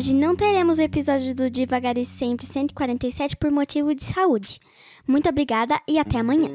Hoje não teremos o episódio do Devagar e Sempre 147 por motivo de saúde. Muito obrigada e até amanhã.